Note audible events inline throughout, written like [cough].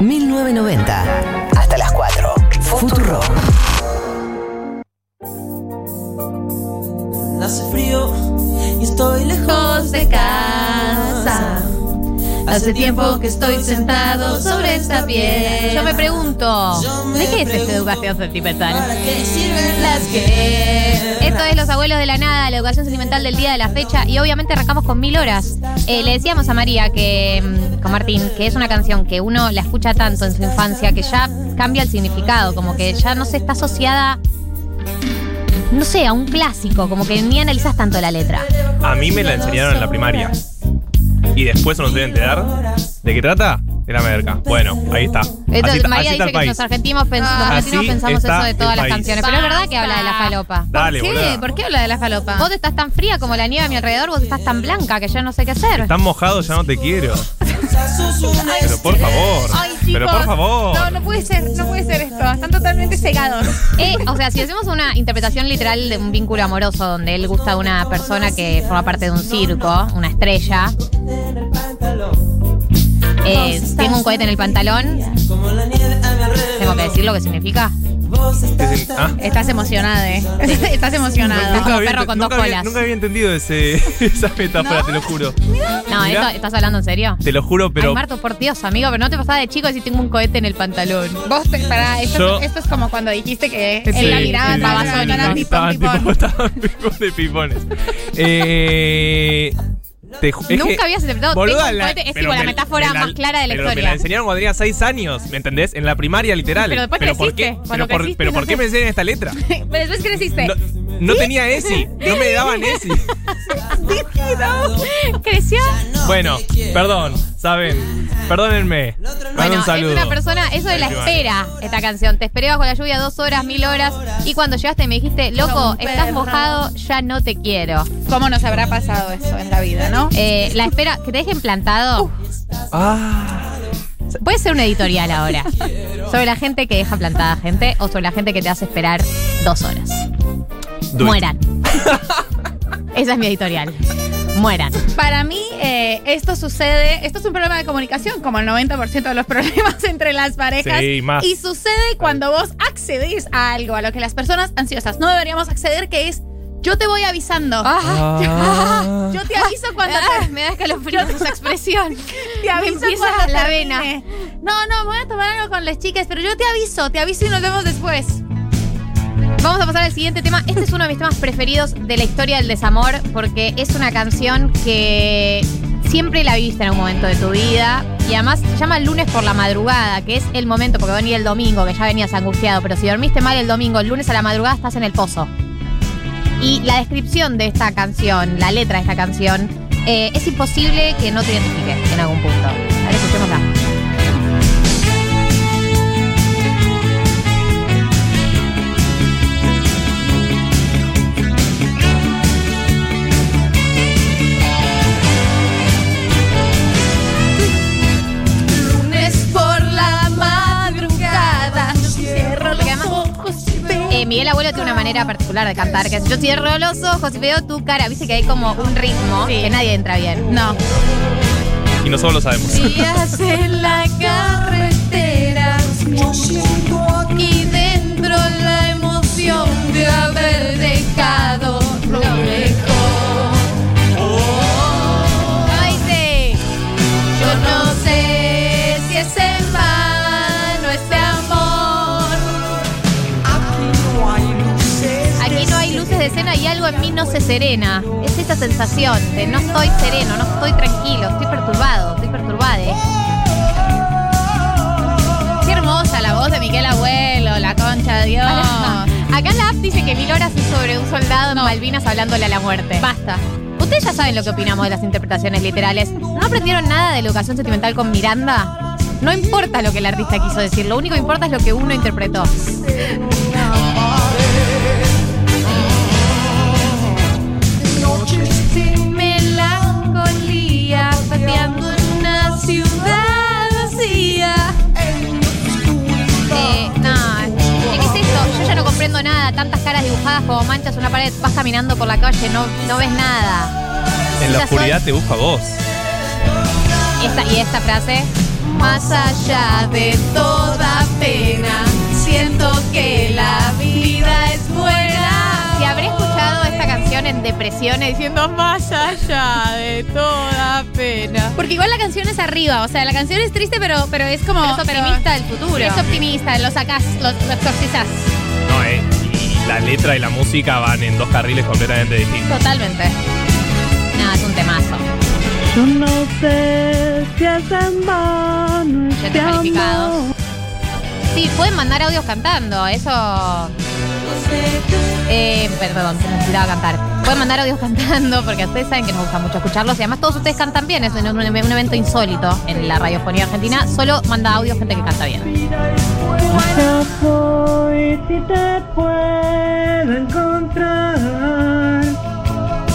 1990. Hasta las 4. Futuro. Hace frío y estoy lejos de casa. Hace tiempo que estoy sentado sobre esta piel. Yo me pregunto, ¿de qué es esta educación sentimental? ¿Para qué sirven las que? Esto es Los Abuelos de la Nada, la educación sentimental del día de la fecha y obviamente arrancamos con mil horas. Eh, le decíamos a María que, mm, con Martín, que es una canción que uno la escucha tanto en su infancia que ya cambia el significado, como que ya no se está asociada, no sé, a un clásico, como que ni analizas tanto la letra. A mí me la enseñaron en la primaria. Y después nos voy a enterar. ¿De qué trata? De la merca. Bueno, ahí está. Así está- María así dice que país. los argentinos, pens- los argentinos Así pensamos eso de todas las país. canciones, pero es verdad que habla de la falopa. Dale, ¿Qué? boluda. ¿Por qué habla de la falopa? Vos estás tan fría como la nieve a mi alrededor, vos estás tan blanca que yo no sé qué hacer. Están mojados, ya no te quiero. [laughs] Pero por favor. Ay, chicos. Pero por favor. No, no puede ser, no puede ser esto. Están totalmente cegados. Eh, o sea, si hacemos una interpretación literal de un vínculo amoroso donde él gusta de una persona que forma parte de un circo, una estrella, eh, tengo un cohete en el pantalón, tengo que decir lo que significa. Dicen- ah, Estás emocionada, ¿eh? [laughs] Estás emocionada. como había perro con dos nunca había- colas. nunca había entendido ese, [laughs] esa metáfora, te lo juro. No, esto- ¿estás hablando en serio? Te lo juro, pero. Ay, Marto, por Dios, amigo, pero no te pasaba de chico decir tengo un cohete en el pantalón. Vos, te, pará, esto, Yo- esto es como cuando dijiste que Sí, en la sí, estaba sí, sí, el Estaban [laughs] tipo, de pipones. Eh, te ju- es Nunca que- habías interpretado boluda, tengo un la- cohete, es pero tipo la me- metáfora me más clara de la pero Me historia. la enseñaron cuando tenía 6 años, ¿me entendés? En la primaria, literal. Pero después ¿por qué? creciste, cuando Pero, por, creciste, pero no ¿por qué me enseñan esta letra? [laughs] Pero después creciste. No, no tenía ESI, no me daban [laughs] ESI. ¿Creció? Bueno, perdón, ¿saben? Perdónenme. Bueno, un saludo. es una persona, eso de la espera, esta canción. Te esperé bajo la lluvia dos horas, mil horas, y cuando llegaste me dijiste, loco, estás mojado, ya no te quiero. ¿Cómo nos habrá pasado eso en la vida, no? Eh, la espera, que te dejen plantado. Ah, Puede ser una editorial ahora. Sobre la gente que deja plantada gente o sobre la gente que te hace esperar dos horas. do. Mueran. [laughs] Esa es mi editorial. Mueran. Para mí, eh, esto sucede, esto es un problema de comunicación, como el 90% de los [laughs] problemas entre las parejas. Sí, más. Y sucede cuando vos accedés a algo, a lo que las personas ansiosas no deberíamos acceder, que es yo te voy avisando. Ah. [laughs] Yo te aviso cuando Ah, te, me da escalofrío esa expresión. [laughs] te aviso Me cuando la termine. vena. No, no, voy a tomar algo con las chicas, pero yo te aviso, te aviso y nos vemos después. Vamos a pasar al siguiente tema. Este es uno de mis temas preferidos de la historia del desamor porque es una canción que siempre la viviste en algún momento de tu vida y además se llama lunes por la madrugada, que es el momento porque va a venir el domingo, que ya venías angustiado, pero si dormiste mal el domingo, el lunes a la madrugada estás en el pozo. Y la descripción de esta canción, la letra de esta canción, eh, es imposible que no te identifique en algún punto. Miguel Abuelo tiene una manera particular de cantar, que es yo cierro los ojos y veo tu cara. Viste que hay como un ritmo Sí. que nadie entra bien. No. Y nosotros lo sabemos. Días en la carretera serena. Es esa sensación de no estoy sereno, no estoy tranquilo, estoy perturbado, estoy perturbada. Qué hermosa la voz de Miguel Abuelo, la concha de Dios. [laughs] Acá en la app dice que mil horas es sobre un soldado en Malvinas hablándole a la muerte. Basta. Ustedes ya saben lo que opinamos de las interpretaciones literales. ¿No aprendieron nada de educación sentimental con Miranda? No importa lo que el artista quiso decir, lo único que importa es lo que uno interpretó. Una ciudad vacía. Eh, no, ¿qué es esto? Yo ya no comprendo nada. Tantas caras dibujadas como manchas en una pared. Vas caminando por la calle, no, no ves nada. En la oscuridad te busco a vos. Esta, y esta frase, Más allá de toda pena, siento que la en depresiones diciendo más allá de toda pena. Porque igual la canción es arriba, o sea, la canción es triste, pero, pero es como. Pero es optimista del futuro. Es optimista, lo sacás, lo, lo exorcizás. No, eh. Y la letra y la música van en dos carriles completamente distintos. Totalmente. Nada, es un temazo. Yo no sé si es en vano este amor. Sí, pueden mandar audios cantando, eso. Eh, perdón, se necesitaba cantar. Pueden mandar audios cantando porque ustedes saben que nos gusta mucho escucharlos y además todos ustedes cantan bien. Es un, un- evento insólito en la radiofonía argentina. Solo manda audios gente que canta bien.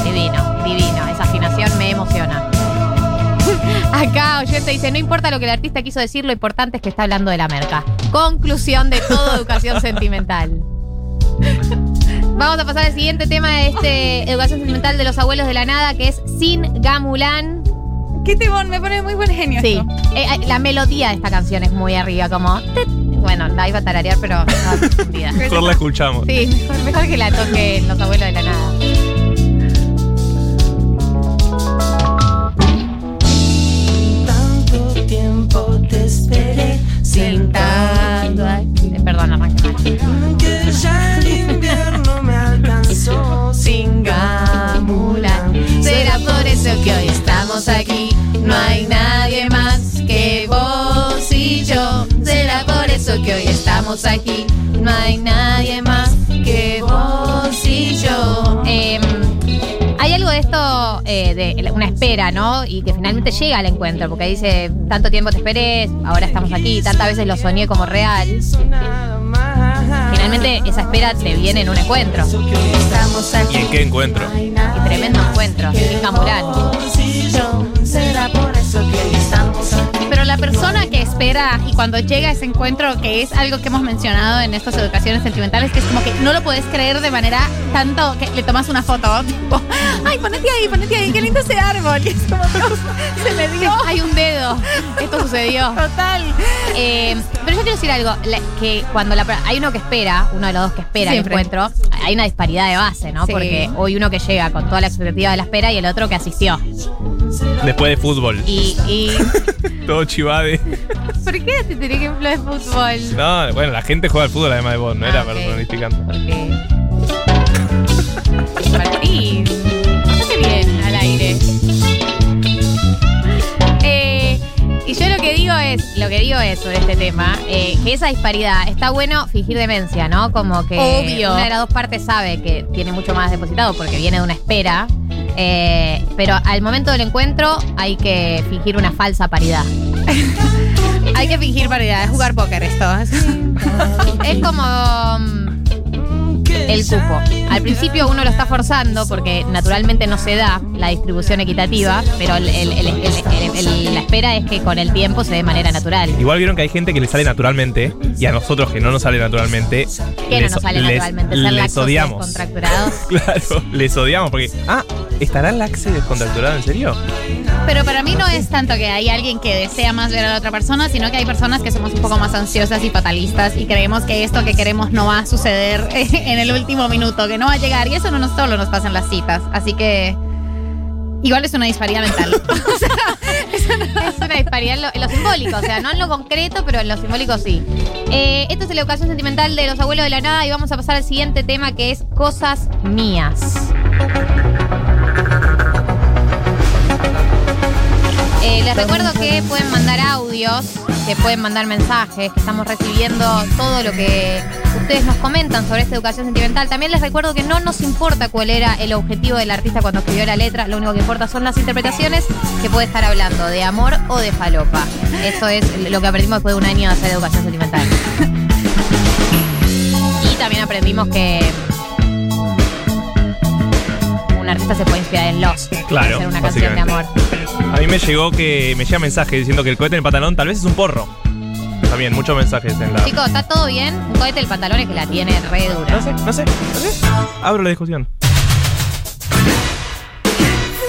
Divino, divino. Esa afinación me emociona. [laughs] Acá oyente dice, no importa lo que el artista quiso decir, lo importante es que está hablando de la merca. Conclusión de toda educación sentimental. [laughs] Vamos a pasar al siguiente tema de este [laughs] Educación Sentimental de los Abuelos de la Nada, que es Sin Gamulán. Qué timón, me pone muy buen genio. Sí, esto. eh, eh, la melodía de esta canción es muy arriba, como... Bueno, la iba a tararear, pero no. [laughs] Mejor la escuchamos. Sí, mejor, mejor que la toquen los Abuelos de la Nada. Tanto tiempo te esperé Sentado estamos aquí. No hay nadie más que vos y yo. Em, hay algo de esto, eh, de una espera, ¿no? Y que finalmente llega al encuentro, porque dice, tanto tiempo te esperé, ahora estamos aquí, tantas veces lo soñé como real. Finalmente esa espera te viene en un encuentro. ¿Y en qué encuentro? Y tremendo encuentro, sin Gamulán. La persona que espera y cuando llega ese encuentro, que es algo que hemos mencionado en estas educaciones sentimentales, que es como que no lo puedes creer de manera tanto que le tomas una foto, [laughs] tipo, ay, ponete ahí, ponete ahí, qué lindo ese árbol. Y es como, Dios, se me dio. [laughs] Hay un dedo. Esto sucedió. Total. Eh, pero yo quiero decir algo, la- que cuando la, hay uno que espera, uno de los dos que espera Siempre. el encuentro, hay una disparidad de base, ¿no? Sí. Porque hoy uno que llega con toda la expectativa de la espera y el otro que asistió. Después de fútbol. Y, y [laughs] Todo chivade. ¿por qué te tenés ejemplo de fútbol? No, bueno, la gente juega al fútbol además de vos, no era Ah, ok. personificando. Porque. Martín, bastante bien al aire. Eh, y yo lo que digo es, lo que digo es sobre este tema, eh, que esa disparidad, está bueno fingir demencia, ¿no? Como que Obvio. una de las dos partes sabe que tiene mucho más depositado porque viene de una espera. Eh, pero al momento del encuentro hay que fingir una falsa paridad. [laughs] Hay que fingir paridad, es jugar póker esto. Es como mm, el cupo. Al principio uno lo está forzando porque naturalmente no se da la distribución equitativa, pero el- el- el- el- el- el- la espera es que con el tiempo se dé de manera natural. Igual vieron que hay gente que le sale naturalmente y a nosotros que no nos sale naturalmente. Que no les- nos sale les- naturalmente ser les odiamos. descontracturados. [laughs] Claro, les odiamos porque. Ah, ¿estará laxe descontracturado en serio? Pero para mí no es tanto que hay alguien que desea más ver a la otra persona, sino que hay personas que somos un poco más ansiosas y fatalistas y creemos que esto que queremos no va a suceder [laughs] en el último minuto, que no va a llegar. Y eso no solo nos pasa en las citas. Así que igual es una disparidad mental. [laughs] Es una disparidad en lo, en lo simbólico, o sea, no en lo concreto, pero en lo simbólico sí. Eh, esto es la educación sentimental de los abuelos de la nada y vamos a pasar al siguiente tema que es cosas mías. Eh, les recuerdo que pueden mandar audios, que pueden mandar mensajes, que estamos recibiendo todo lo que ustedes nos comentan sobre esta educación sentimental. También les recuerdo que no nos importa cuál era el objetivo del artista cuando escribió la letra, lo único que importa son las interpretaciones, que puede estar hablando de amor o de falopa. Eso es lo que aprendimos después de un año de hacer educación sentimental. Y también aprendimos que un artista se puede inspirar en Lost. para Claro, hacer una canción de amor. A mí me llegó que me llega mensaje diciendo que el cohete en el pantalón tal vez es un porro. También, muchos mensajes en la. Chicos, ¿está todo bien? Un cohete el pantalón es que la tiene re dura. No sé, no sé, no sé. Abro la discusión.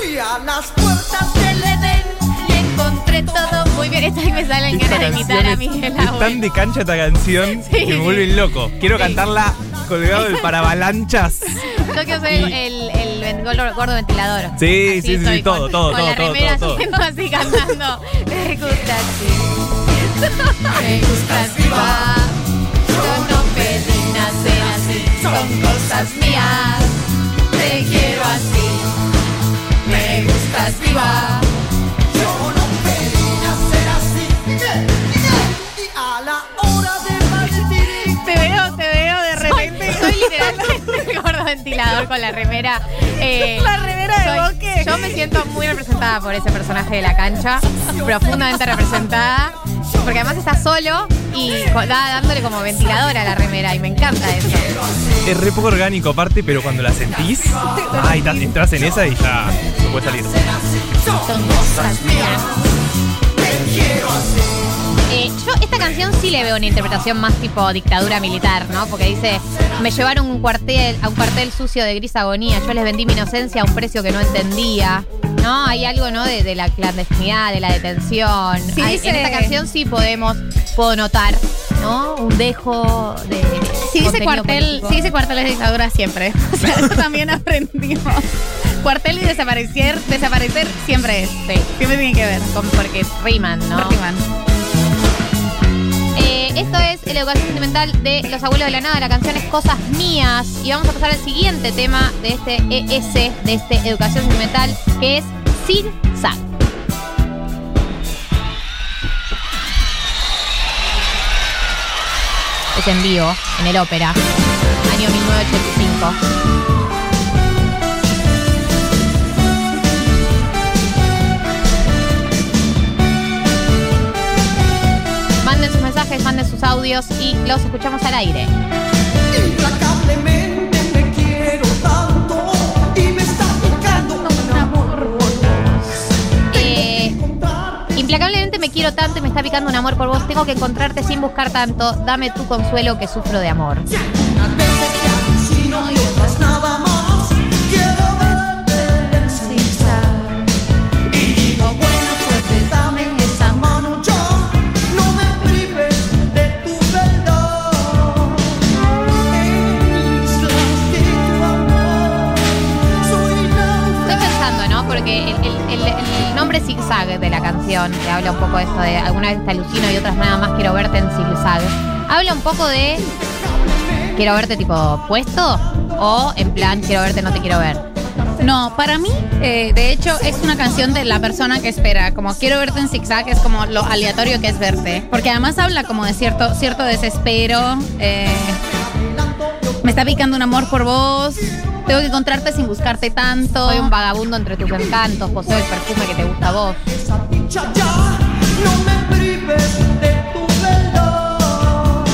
Fui a las puertas del Edén y encontré todo Muy bien, esta vez me salen ganas de imitar a Miguel es Abuel. tan de cancha esta canción [laughs] que me vuelve loco. Quiero Sí. cantarla colgado del paravalanchas. Yo quiero ser el, el, gordo, gordo ventilador. Sí, Así sí, sí, estoy sí, todo, con- todo, con todo, la todo, remera todo, todo. haciendo así cantando. [laughs] Me gusta así. Me gusta así. va. Yo no pedí nacer así. Son cosas mías. Te quiero así. Me gusta así. va. Te veo, te veo de repente. Soy literalmente ventilador con la remera. eh, La remera de soy- Boque. Yo me siento muy representada por ese personaje de la cancha, profundamente representada, porque además está solo y co- da- dándole como ventilador a la remera y me encanta eso. Es re poco orgánico aparte, pero cuando la sentís, ay, ta- entras en esa y ya no puedes salir. Son cosas mías. Eh, yo esta canción sí le veo una interpretación más tipo dictadura militar, ¿no? Porque dice, me llevaron un cuartel, a un cuartel sucio de gris agonía, yo les vendí mi inocencia a un precio que no entendía. ¿No? Hay algo, ¿no? De, de la clandestinidad, de la detención. Sí, Hay- dice- En esta canción sí podemos, puedo notar, ¿no? Un dejo de. Si dice cuartel, político. si dice cuartel es dictadura siempre. [laughs] O sea, eso también aprendimos. Cuartel y desaparecer, desaparecer siempre es. Sí. Siempre tiene que ver. Con- porque riman, ¿no? Riman. Esto es la educación sentimental de Los Abuelos de la Nada. La canción es Cosas Mías. Y vamos a pasar al siguiente tema de este ES, de este Educación Sentimental, que es Zig Zag. Es en vivo, en el ópera, año 1985. Mensajes, manden sus audios y los escuchamos al aire. Implacablemente me quiero tanto y me está picando un amor por Eh, encontrarte. implacablemente me quiero tanto y me está picando un amor por vos. Tengo que encontrarte sin buscar tanto. Dame tu consuelo que sufro de amor. Canción, que habla un poco de esto de alguna vez te alucino y otras nada más quiero verte en zigzag, habla un poco de quiero verte tipo puesto o en plan quiero verte no te quiero ver. No, para mí, eh, de hecho, es una canción de la persona que espera. Como quiero verte en zigzag, es como lo aleatorio que es verte. Porque además habla como de cierto, cierto desespero. eh, me está picando un amor por vos. Tengo que encontrarte sin buscarte tanto. Soy un vagabundo entre tus encantos, poseo el perfume que te gusta a vos. Esa dicha ya. No me prives de tu verdad.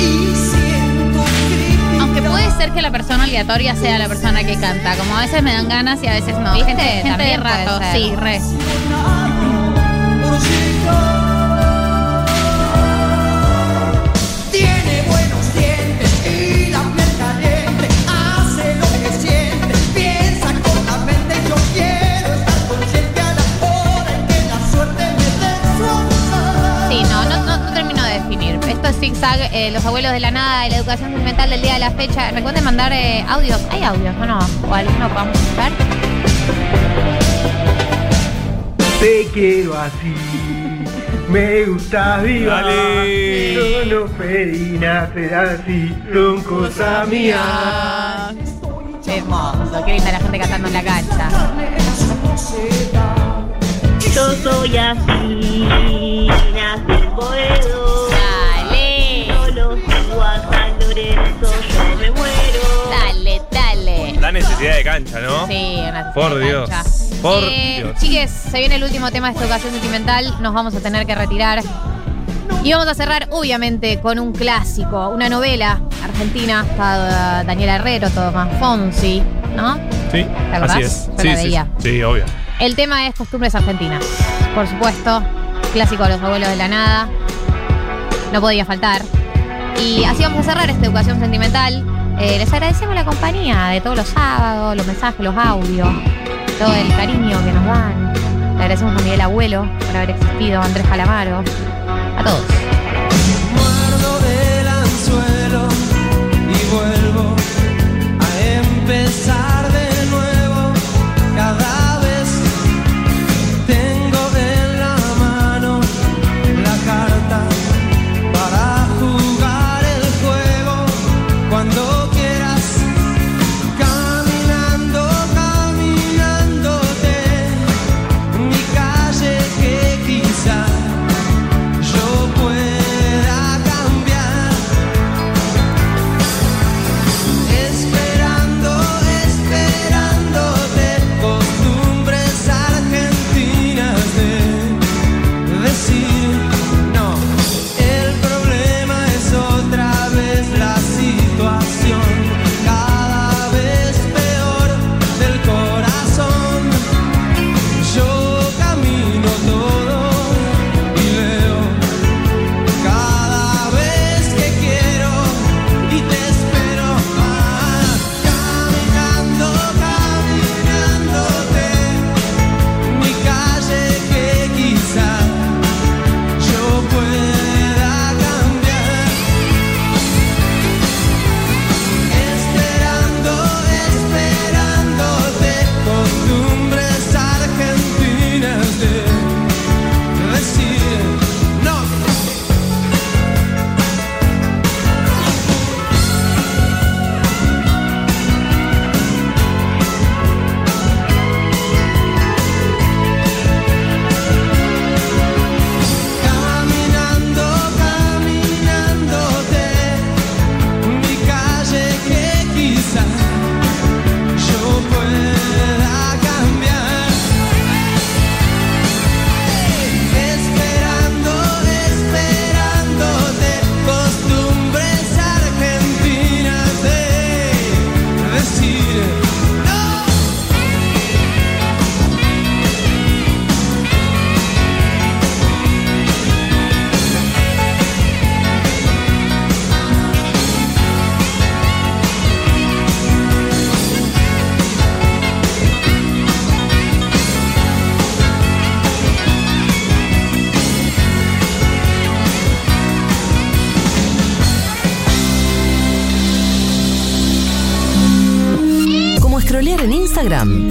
Y siento crítica. Aunque puede ser que la persona aleatoria sea la persona que canta. Como a veces me dan ganas y a veces no. ¿Viste? Gente, gente de También rato. Sí, re. Zigzag, eh, los abuelos de la nada, la educación sentimental del día de la fecha. Recuerden mandar eh, audios. ¿Hay audios o no? ¿O alguno podamos escuchar? Te quiero así, me gusta viva. Dale. Yo no pedí nacer así, son cosas mías. Hermoso, qué linda la gente cantando en la cancha. Yo soy así, nací en Yo me muero. dale, dale. La necesidad de cancha, ¿no? Sí, una Por cancha. Dios, por Eh, Dios. Chiques, se viene el último tema de esta educación sentimental. Nos vamos a tener que retirar. Y vamos a cerrar, obviamente, con un clásico, una novela argentina. Está Daniela Herrero, Tomás Fonsi, ¿no? Sí, acordás? así es. Yo Sí, la sí, veía. sí, obvio. El tema es costumbres argentinas. Por supuesto, clásico de los abuelos de la nada. No podía faltar. Y así vamos a cerrar esta educación sentimental. Eh, les agradecemos la compañía de todos los sábados, los mensajes, los audios, todo el cariño que nos dan. Le agradecemos a Miguel Abuelo por haber existido, a Andrés Calamaro, a todos. Instagram,